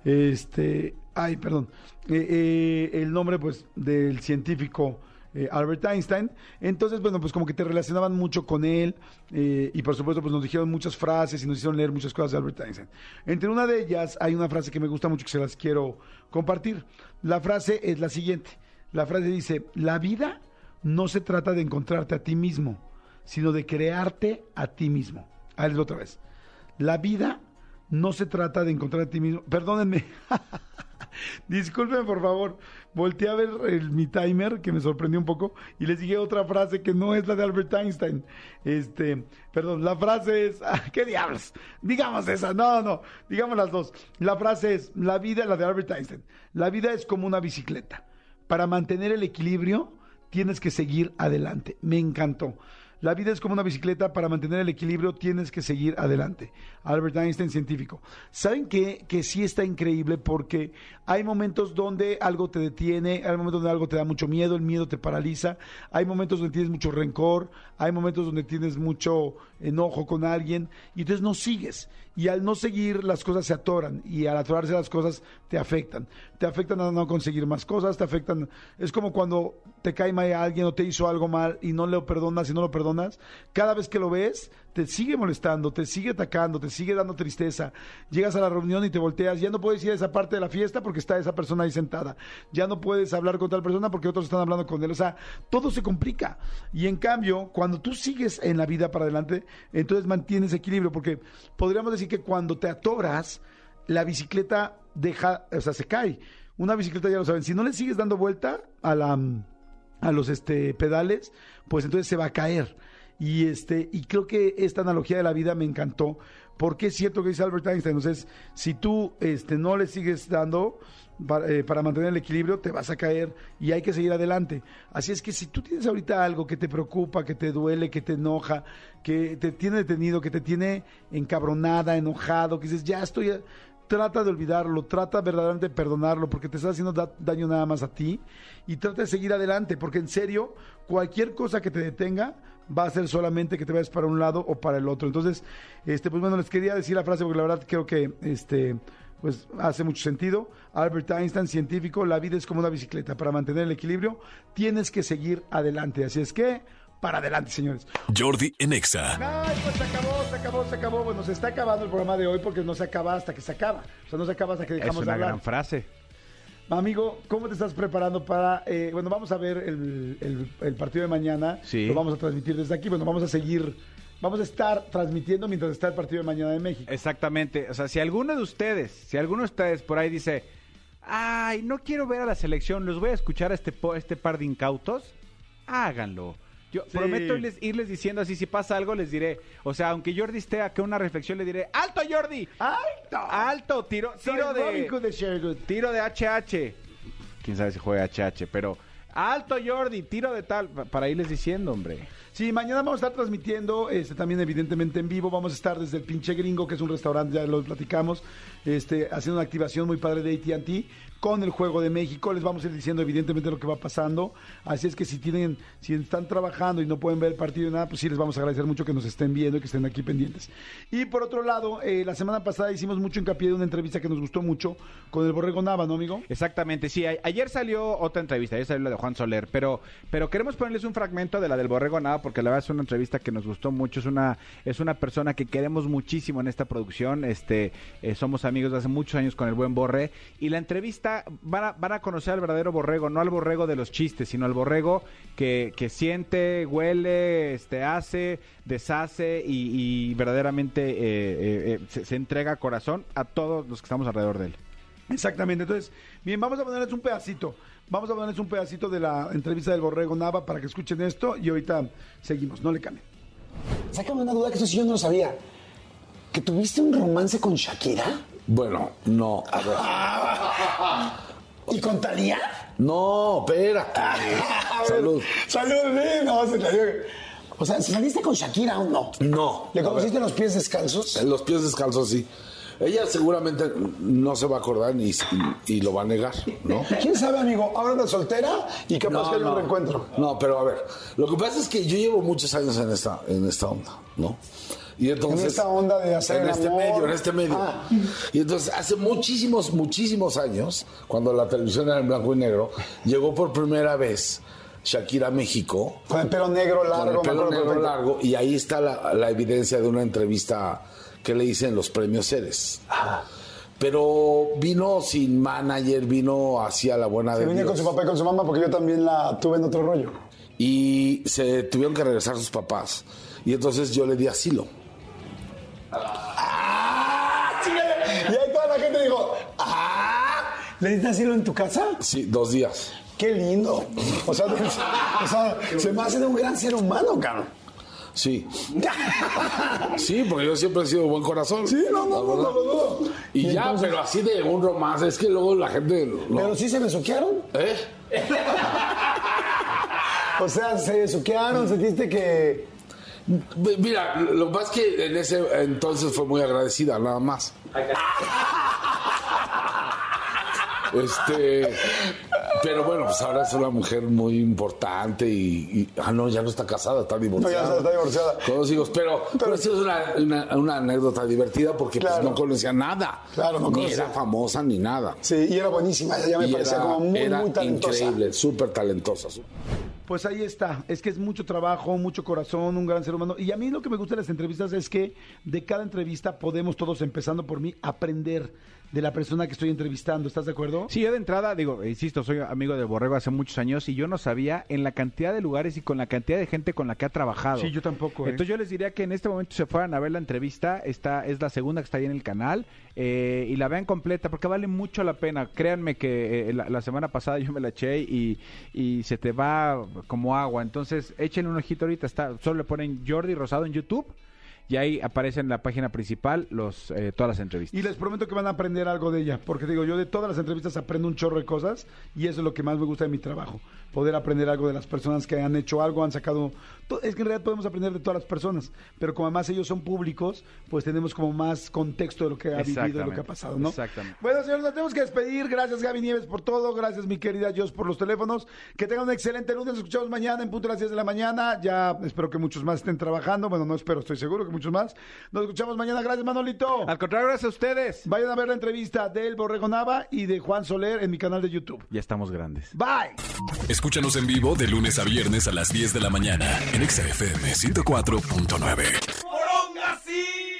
[SPEAKER 2] este, ay, perdón, eh, eh, el nombre pues del científico eh, Albert Einstein. Entonces, bueno, pues como que te relacionaban mucho con él eh, y por supuesto pues nos dijeron muchas frases y nos hicieron leer muchas cosas de Albert Einstein. Entre una de ellas hay una frase que me gusta mucho que se las quiero compartir. La frase es la siguiente. La frase dice, la vida no se trata de encontrarte a ti mismo, sino de crearte a ti mismo. Ahí les otra vez. La vida no se trata de encontrar a ti mismo. Perdónenme. Disculpen, por favor. Volteé a ver el- mi timer, que me sorprendió un poco, y les dije otra frase que no es la de Albert Einstein. Este, perdón, la frase es. ah, ¿Qué diablos? Digamos esa. No, no. Digamos las dos. La frase es: La vida, la de Albert Einstein. La vida es como una bicicleta. Para mantener el equilibrio, tienes que seguir adelante. Me encantó. La vida es como una bicicleta, para mantener el equilibrio tienes que seguir adelante. Albert Einstein, científico. ¿Saben qué? Que sí está increíble porque hay momentos donde algo te detiene, hay momentos donde algo te da mucho miedo, el miedo te paraliza, hay momentos donde tienes mucho rencor, hay momentos donde tienes mucho enojo con alguien y entonces no sigues. Y al no seguir las cosas se atoran y al atorarse las cosas te afectan. Te afectan a no conseguir más cosas, te afectan... Es como cuando te cae mal a alguien o te hizo algo mal y no le perdonas y no lo perdonas. Cada vez que lo ves, te sigue molestando, te sigue atacando, te sigue dando tristeza. Llegas a la reunión y te volteas, ya no puedes ir a esa parte de la fiesta porque está esa persona ahí sentada. Ya no puedes hablar con tal persona porque otros están hablando con él. O sea, todo se complica. Y en cambio, cuando tú sigues en la vida para adelante, entonces mantienes equilibrio porque podríamos decir que cuando te atoras, la bicicleta deja, o sea, se cae. Una bicicleta ya lo saben, si no le sigues dando vuelta a la a los este pedales, pues entonces se va a caer. Y este y creo que esta analogía de la vida me encantó porque es cierto que dice Albert Einstein. Entonces, si tú este, no le sigues dando para, eh, para mantener el equilibrio, te vas a caer y hay que seguir adelante. Así es que si tú tienes ahorita algo que te preocupa, que te duele, que te enoja, que te tiene detenido, que te tiene encabronada, enojado, que dices, ya estoy trata de olvidarlo, trata verdaderamente de perdonarlo, porque te está haciendo da- daño nada más a ti, y trata de seguir adelante, porque en serio, cualquier cosa que te detenga va a ser solamente que te vayas para un lado o para el otro. Entonces, este, pues bueno, les quería decir la frase, porque la verdad creo que este pues hace mucho sentido. Albert Einstein, científico, la vida es como una bicicleta. Para mantener el equilibrio, tienes que seguir adelante. Así es que, para adelante, señores.
[SPEAKER 1] Jordi en Exa.
[SPEAKER 2] Ay, pues se acabó, se acabó, se acabó. Bueno, se está acabando el programa de hoy porque no se acaba hasta que se acaba. O sea, no se acaba hasta que
[SPEAKER 3] Es
[SPEAKER 2] dejamos de
[SPEAKER 3] una
[SPEAKER 2] hablar.
[SPEAKER 3] gran frase.
[SPEAKER 2] Amigo, ¿cómo te estás preparando para... eh, bueno, vamos a ver el, el- el partido de mañana.
[SPEAKER 3] Sí.
[SPEAKER 2] Lo vamos a transmitir desde aquí. Bueno, vamos a seguir... Vamos a estar transmitiendo mientras está el partido de mañana de México.
[SPEAKER 3] Exactamente. O sea, si alguno de ustedes, si alguno de ustedes por ahí dice, ay, no quiero ver a la selección, los voy a escuchar a este, este par de incautos, háganlo. Yo
[SPEAKER 2] Sí.
[SPEAKER 3] prometo irles, irles diciendo así, si pasa algo, les diré. O sea, aunque Jordi esté acá una reflexión, le diré, ¡alto, Jordi!
[SPEAKER 2] ¡Alto!
[SPEAKER 3] ¡Alto! Tiro, tiro de...
[SPEAKER 2] De.
[SPEAKER 3] Tiro de HH. Quién sabe si juega HH, pero alto Jordi, tiro de tal, pa- para irles diciendo, hombre.
[SPEAKER 2] Sí, mañana vamos a estar transmitiendo, este, también evidentemente en vivo, vamos a estar desde el pinche gringo, que es un restaurante, ya lo platicamos, este, haciendo una activación muy padre de AT&T con el Juego de México, les vamos a ir diciendo evidentemente lo que va pasando, así es que si tienen, si están trabajando y no pueden ver el partido y nada, pues sí les vamos a agradecer mucho que nos estén viendo y que estén aquí pendientes. Y por otro lado, eh, la semana pasada hicimos mucho hincapié de una entrevista que nos gustó mucho con el Borrego Nava, ¿no, amigo?
[SPEAKER 3] Exactamente, sí. a- ayer salió otra entrevista, ayer salió la de Juan Soler, pero, pero queremos ponerles un fragmento de la del Borrego Nada, porque la verdad es una entrevista que nos gustó mucho. Es una, es una persona que queremos muchísimo en esta producción. Este, eh, somos amigos de hace muchos años con el buen Borre. Y la entrevista van a, van a conocer al verdadero borrego, no al borrego de los chistes, sino al borrego que, que siente, huele, este, hace, deshace y, verdaderamente eh, eh, se, se entrega corazón a todos los que estamos alrededor de él.
[SPEAKER 2] Exactamente. Entonces, bien, vamos a ponerles un pedacito. Vamos a ponerles un pedacito de la entrevista del Borrego Nava para que escuchen esto y ahorita seguimos. No le cambien.
[SPEAKER 4] Sácame una duda que esto sí yo no lo sabía. ¿Que tuviste un romance con Shakira?
[SPEAKER 5] Bueno, no, a ver.
[SPEAKER 4] ¿Y con Talía?
[SPEAKER 5] No, espérate. Salud.
[SPEAKER 4] Salud, sí, no, se. O sea, ¿saliste con Shakira o no?
[SPEAKER 5] No.
[SPEAKER 4] ¿Le
[SPEAKER 5] A
[SPEAKER 4] conociste los pies descalzos?
[SPEAKER 5] en los pies descalzos, sí. Ella seguramente no se va a acordar ni, y lo va a negar, ¿no?
[SPEAKER 4] ¿Quién sabe, amigo? Ahora anda soltera y capaz que hay un reencuentro.
[SPEAKER 5] No, pero a ver, lo que pasa es que yo llevo muchos años en esta, en esta onda, ¿no? Y entonces,
[SPEAKER 4] En esta onda de hacer
[SPEAKER 5] en
[SPEAKER 4] el
[SPEAKER 5] este
[SPEAKER 4] amor.
[SPEAKER 5] medio, en este medio.
[SPEAKER 4] Ah.
[SPEAKER 5] Y entonces, hace muchísimos, muchísimos años, cuando la televisión era en blanco y negro, llegó por primera vez Shakira a México
[SPEAKER 4] Con el pelo negro
[SPEAKER 5] con
[SPEAKER 4] largo.
[SPEAKER 5] el
[SPEAKER 4] me
[SPEAKER 5] pelo negro largo y ahí está la, la evidencia de una entrevista que le hice en los premios Ceres. Pero vino sin manager, vino hacia la buena
[SPEAKER 4] Se
[SPEAKER 5] de
[SPEAKER 4] vine
[SPEAKER 5] Dios.
[SPEAKER 4] con su papá y con su mamá porque yo también la tuve en otro rollo.
[SPEAKER 5] Y se tuvieron que regresar sus papás. Y entonces yo le di asilo.
[SPEAKER 4] ¡Ah! chíngale! Y ahí toda la gente dijo, ¡ah! ¿Le diste asilo en tu casa?
[SPEAKER 5] Sí, dos días.
[SPEAKER 4] ¡Qué lindo! O sea, o sea, se me hace de un gran ser humano, cabrón.
[SPEAKER 5] Sí. Sí, porque yo siempre he sido buen corazón.
[SPEAKER 4] Sí, no, no, no, no lo dudo.
[SPEAKER 5] Y,
[SPEAKER 4] Y
[SPEAKER 5] ya,
[SPEAKER 4] entonces-
[SPEAKER 5] pero así de un romance, es que luego la gente... no.
[SPEAKER 4] Pero sí se besuquearon.
[SPEAKER 5] ¿Eh?
[SPEAKER 4] O sea, se besuquearon, sentiste que.
[SPEAKER 5] Mira, lo más que en ese entonces fue muy agradecida, nada más. Este, pero bueno, pues ahora es una mujer muy importante y, y- ah no, ya no está casada, está divorciada.
[SPEAKER 4] No, ya está divorciada.
[SPEAKER 5] Con dos hijos, pero, pero, sí es una, una- una anécdota divertida porque pues, no conocía nada.
[SPEAKER 4] Claro, no
[SPEAKER 5] ni
[SPEAKER 4] conocía.
[SPEAKER 5] era famosa ni nada.
[SPEAKER 4] Sí, y era buenísima. Ella me
[SPEAKER 5] Y
[SPEAKER 4] parecía
[SPEAKER 5] era,
[SPEAKER 4] como muy,
[SPEAKER 5] era
[SPEAKER 4] muy talentosa.
[SPEAKER 5] increíble, súper talentosa.
[SPEAKER 2] Pues ahí está, es que es mucho trabajo, mucho corazón, un gran ser humano. Y a mí lo que me gusta de las entrevistas es que de cada entrevista podemos todos, empezando por mí, aprender de la persona que estoy entrevistando. ¿Estás de acuerdo?
[SPEAKER 3] Sí, yo de entrada, digo, insisto, soy amigo de Borrego hace muchos años y yo no sabía en la cantidad de lugares y con la cantidad de gente con la que ha trabajado.
[SPEAKER 2] Sí, yo tampoco, ¿eh?
[SPEAKER 3] Entonces yo les diría que en este momento se fueran a ver la entrevista, esta es la segunda que está ahí en el canal, eh, y la vean completa porque vale mucho la pena. Créanme que eh, la, la semana pasada yo me la eché y, y se te va como agua. Entonces échenle un ojito ahorita, está, solo le ponen Jordi Rosado en YouTube. Y ahí aparecen en la página principal los eh, todas las entrevistas.
[SPEAKER 2] Y les prometo que van a aprender algo de ella, porque digo, yo de todas las entrevistas aprendo un chorro de cosas y eso es lo que más me gusta de mi trabajo, poder aprender algo de las personas que han hecho algo, han sacado... Es que en realidad podemos aprender de todas las personas, pero como además ellos son públicos, pues tenemos como más contexto de lo que ha vivido, de lo que ha pasado, ¿no?
[SPEAKER 3] exactamente.
[SPEAKER 2] Bueno, señores, nos tenemos que despedir. Gracias, Gaby Nieves, por todo. Gracias, mi querida Jos, por los teléfonos. Que tengan un excelente lunes. Nos escuchamos mañana en punto de las 10 de la mañana. Ya espero que muchos más estén trabajando. Bueno, no espero, estoy seguro que muchos más. Nos escuchamos mañana. Gracias, Manolito.
[SPEAKER 3] Al contrario, gracias a ustedes.
[SPEAKER 2] Vayan a ver la entrevista del Borrego Nava y de Juan Soler en mi canal de YouTube.
[SPEAKER 3] Ya estamos grandes.
[SPEAKER 2] Bye.
[SPEAKER 1] Escúchanos en vivo de lunes a viernes a las 10 de la mañana en Exa FM 104.9.